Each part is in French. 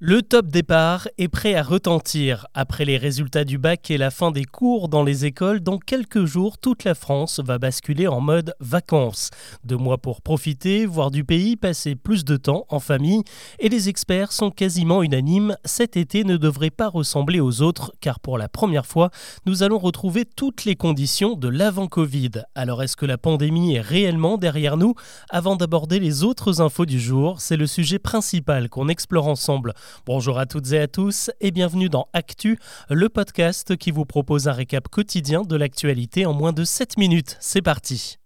Le top départ est prêt à retentir. Après les résultats du bac et la fin des cours dans les écoles, dans quelques jours, toute la France va basculer en mode vacances. Deux mois pour profiter, voir du pays, passer plus de temps en famille. Et les experts sont quasiment unanimes, cet été ne devrait pas ressembler aux autres, car pour la première fois, nous allons retrouver toutes les conditions de l'avant-Covid. Alors est-ce que la pandémie est réellement derrière nous? Avant d'aborder les autres infos du jour, c'est le sujet principal qu'on explore ensemble. Bonjour à toutes et à tous et bienvenue dans Actu, le podcast qui vous propose un récap quotidien de l'actualité en moins de 7 minutes. C'est parti.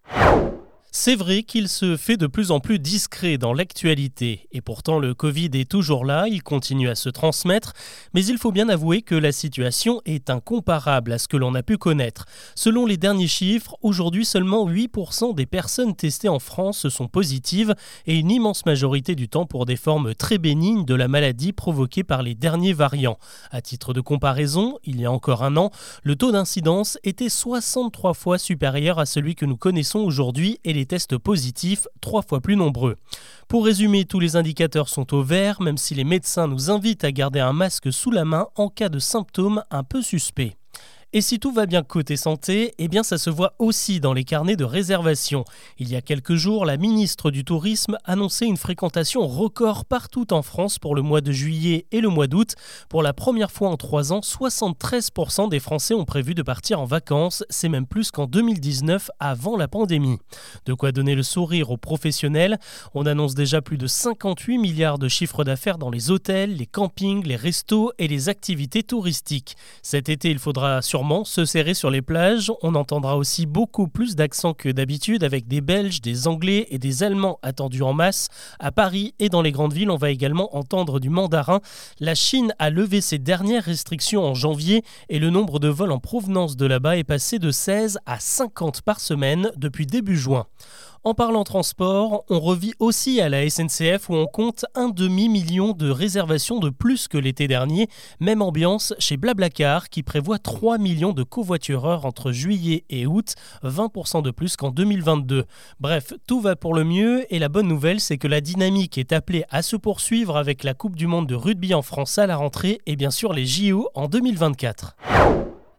C'est vrai qu'il se fait de plus en plus discret dans l'actualité, et pourtant le Covid est toujours là, il continue à se transmettre, mais il faut bien avouer que la situation est incomparable à ce que l'on a pu connaître. Selon les derniers chiffres, aujourd'hui seulement 8% des personnes testées en France sont positives, et une immense majorité du temps pour des formes très bénignes de la maladie provoquée par les derniers variants. À titre de comparaison, il y a encore un an, le taux d'incidence était 63 fois supérieur à celui que nous connaissons aujourd'hui, et les tests positifs trois fois plus nombreux. Pour résumer, tous les indicateurs sont au vert, même si les médecins nous invitent à garder un masque sous la main en cas de symptômes un peu suspects. Et si tout va bien côté santé, eh bien ça se voit aussi dans les carnets de réservation. Il y a quelques jours, la ministre du Tourisme annonçait une fréquentation record partout en France pour le mois de juillet et le mois d'août. Pour la première fois en trois ans, 73% des Français ont prévu de partir en vacances. C'est même plus qu'en 2019 avant la pandémie. De quoi donner le sourire aux professionnels. On annonce déjà plus de 58 milliards de chiffres d'affaires dans les hôtels, les campings, les restos et les activités touristiques. Cet été, il faudra sûrement se serrer sur les plages. On entendra aussi beaucoup plus d'accents que d'habitude avec des Belges, des Anglais et des Allemands attendus en masse. À Paris et dans les grandes villes, on va également entendre du mandarin. La Chine a levé ses dernières restrictions en janvier et le nombre de vols en provenance de là-bas est passé de 16 à 50 par semaine depuis début juin. En parlant transport, on revit aussi à la SNCF où on compte un demi-million de réservations de plus que l'été dernier. Même ambiance chez Blablacar qui prévoit 3 millions de covoitureurs entre juillet et août, 20% de plus qu'en 2022. Bref, tout va pour le mieux et la bonne nouvelle c'est que la dynamique est appelée à se poursuivre avec la Coupe du Monde de rugby en France à la rentrée et bien sûr les JO en 2024.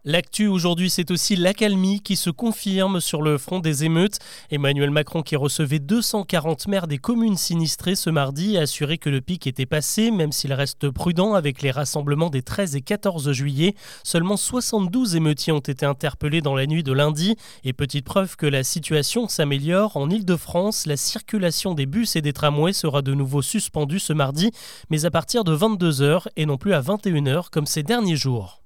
L'actu aujourd'hui, c'est aussi l'accalmie qui se confirme sur le front des émeutes. Emmanuel Macron, qui recevait 240 maires des communes sinistrées ce mardi, a assuré que le pic était passé, même s'il reste prudent avec les rassemblements des 13 et 14 juillet. Seulement 72 émeutiers ont été interpellés dans la nuit de lundi. Et petite preuve que la situation s'améliore, en Ile-de-France, la circulation des bus et des tramways sera de nouveau suspendue ce mardi, mais à partir de 22h et non plus à 21h comme ces derniers jours.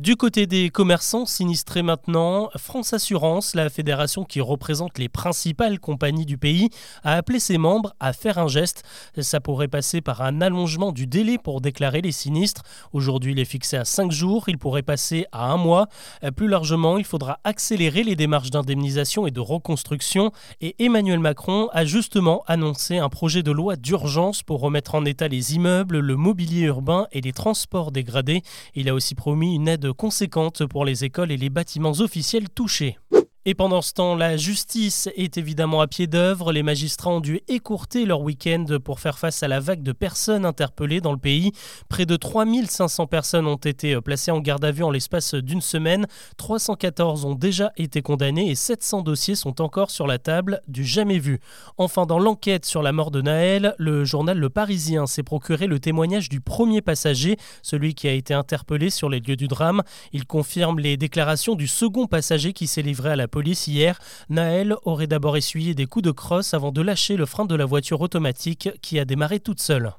Du côté des commerçants sinistrés maintenant, France Assurance, la fédération qui représente les principales compagnies du pays, a appelé ses membres à faire un geste. Ça pourrait passer par un allongement du délai pour déclarer les sinistres. Aujourd'hui, il est fixé à 5 jours, il pourrait passer à un mois. Plus largement, il faudra accélérer les démarches d'indemnisation et de reconstruction. Et Emmanuel Macron a justement annoncé un projet de loi d'urgence pour remettre en état les immeubles, le mobilier urbain et les transports dégradés. Il a aussi promis une aide conséquentes pour les écoles et les bâtiments officiels touchés. Et pendant ce temps, la justice est évidemment à pied d'œuvre. Les magistrats ont dû écourter leur week-end pour faire face à la vague de personnes interpellées dans le pays. Près de 3500 personnes ont été placées en garde à vue en l'espace d'une semaine. 314 ont déjà été condamnées et 700 dossiers sont encore sur la table du jamais vu. Enfin, dans l'enquête sur la mort de Naël, le journal Le Parisien s'est procuré le témoignage du premier passager, celui qui a été interpellé sur les lieux du drame. Il confirme les déclarations du second passager qui s'est livré à la police hier, Naël aurait d'abord essuyé des coups de crosse avant de lâcher le frein de la voiture automatique qui a démarré toute seule.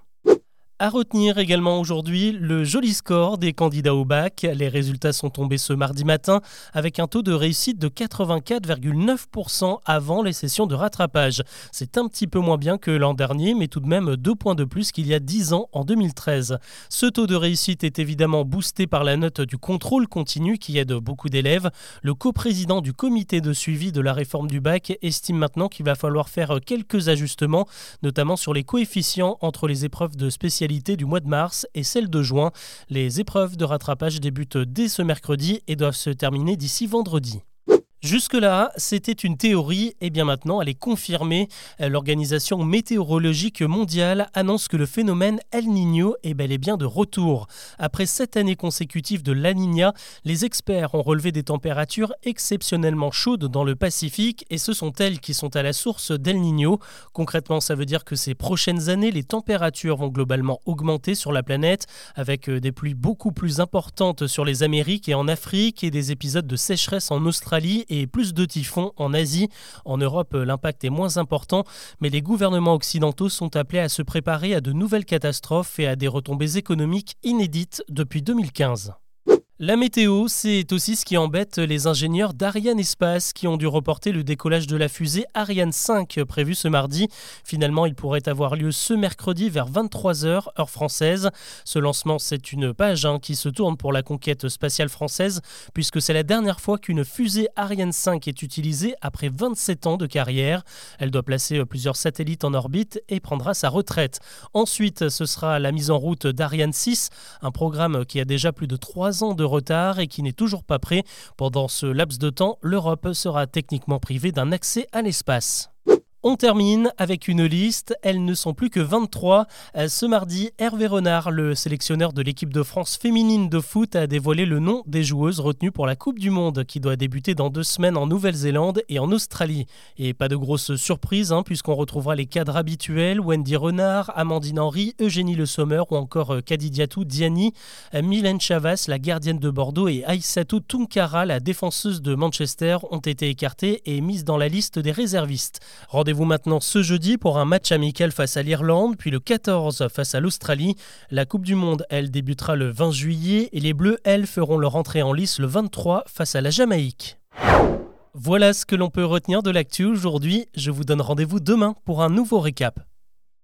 À retenir également aujourd'hui le joli score des candidats au bac. Les résultats sont tombés ce mardi matin avec un taux de réussite de 84,9% avant les sessions de rattrapage. C'est un petit peu moins bien que l'an dernier, mais tout de même deux points de plus qu'il y a 10 ans en 2013. Ce taux de réussite est évidemment boosté par la note du contrôle continu qui aide beaucoup d'élèves. Le coprésident du comité de suivi de la réforme du bac estime maintenant qu'il va falloir faire quelques ajustements, notamment sur les coefficients entre les épreuves de spécialité du mois de mars et celle de juin. Les épreuves de rattrapage débutent dès ce mercredi et doivent se terminer d'ici vendredi. Jusque-là, c'était une théorie, et bien maintenant elle est confirmée. L'Organisation météorologique mondiale annonce que le phénomène El Niño est bel et bien de retour. Après sept années consécutives de La Niña, les experts ont relevé des températures exceptionnellement chaudes dans le Pacifique, et ce sont elles qui sont à la source d'El Niño. Concrètement, ça veut dire que ces prochaines années, les températures vont globalement augmenter sur la planète, avec euh, des pluies beaucoup plus importantes sur les Amériques et en Afrique, et des épisodes de sécheresse en Australie plus de typhons en Asie. En Europe, l'impact est moins important, mais les gouvernements occidentaux sont appelés à se préparer à de nouvelles catastrophes et à des retombées économiques inédites depuis 2015. La météo, c'est aussi ce qui embête les ingénieurs d'Ariane Espace qui ont dû reporter le décollage de la fusée Ariane 5 prévu ce mardi. Finalement, il pourrait avoir lieu ce mercredi vers 23h, heure française. Ce lancement, c'est une page hein, qui se tourne pour la conquête spatiale française puisque c'est la dernière fois qu'une fusée Ariane 5 est utilisée après 27 ans de carrière. Elle doit placer plusieurs satellites en orbite et prendra sa retraite. Ensuite, ce sera la mise en route d'Ariane 6, un programme qui a déjà plus de 3 ans de retard et qui n'est toujours pas prêt. Pendant ce laps de temps, l'Europe sera techniquement privée d'un accès à l'espace. On termine avec une liste, elles ne sont plus que 23. Euh, ce mardi, Hervé Renard, le sélectionneur de l'équipe de France féminine de foot, a dévoilé le nom des joueuses retenues pour la Coupe du Monde qui doit débuter dans deux semaines en Nouvelle-Zélande et en Australie. Et pas de grosse surprise, hein, puisqu'on retrouvera les cadres habituels, Wendy Renard, Amandine Henry, Eugénie Le Sommer ou encore euh, Kadidiatou Diani, euh, Mylène Chavas, la gardienne de Bordeaux et Aïssatou Tunkara, la défenseuse de Manchester, ont été écartées et mises dans la liste des réservistes. Vous maintenant ce jeudi pour un match amical face à l'Irlande, puis le 14 face à l'Australie. La Coupe du Monde, elle, débutera le 20 juillet et les Bleus, elles, feront leur entrée en lice le 23 face à la Jamaïque. Voilà ce que l'on peut retenir de l'actu aujourd'hui. Je vous donne rendez-vous demain pour un nouveau récap.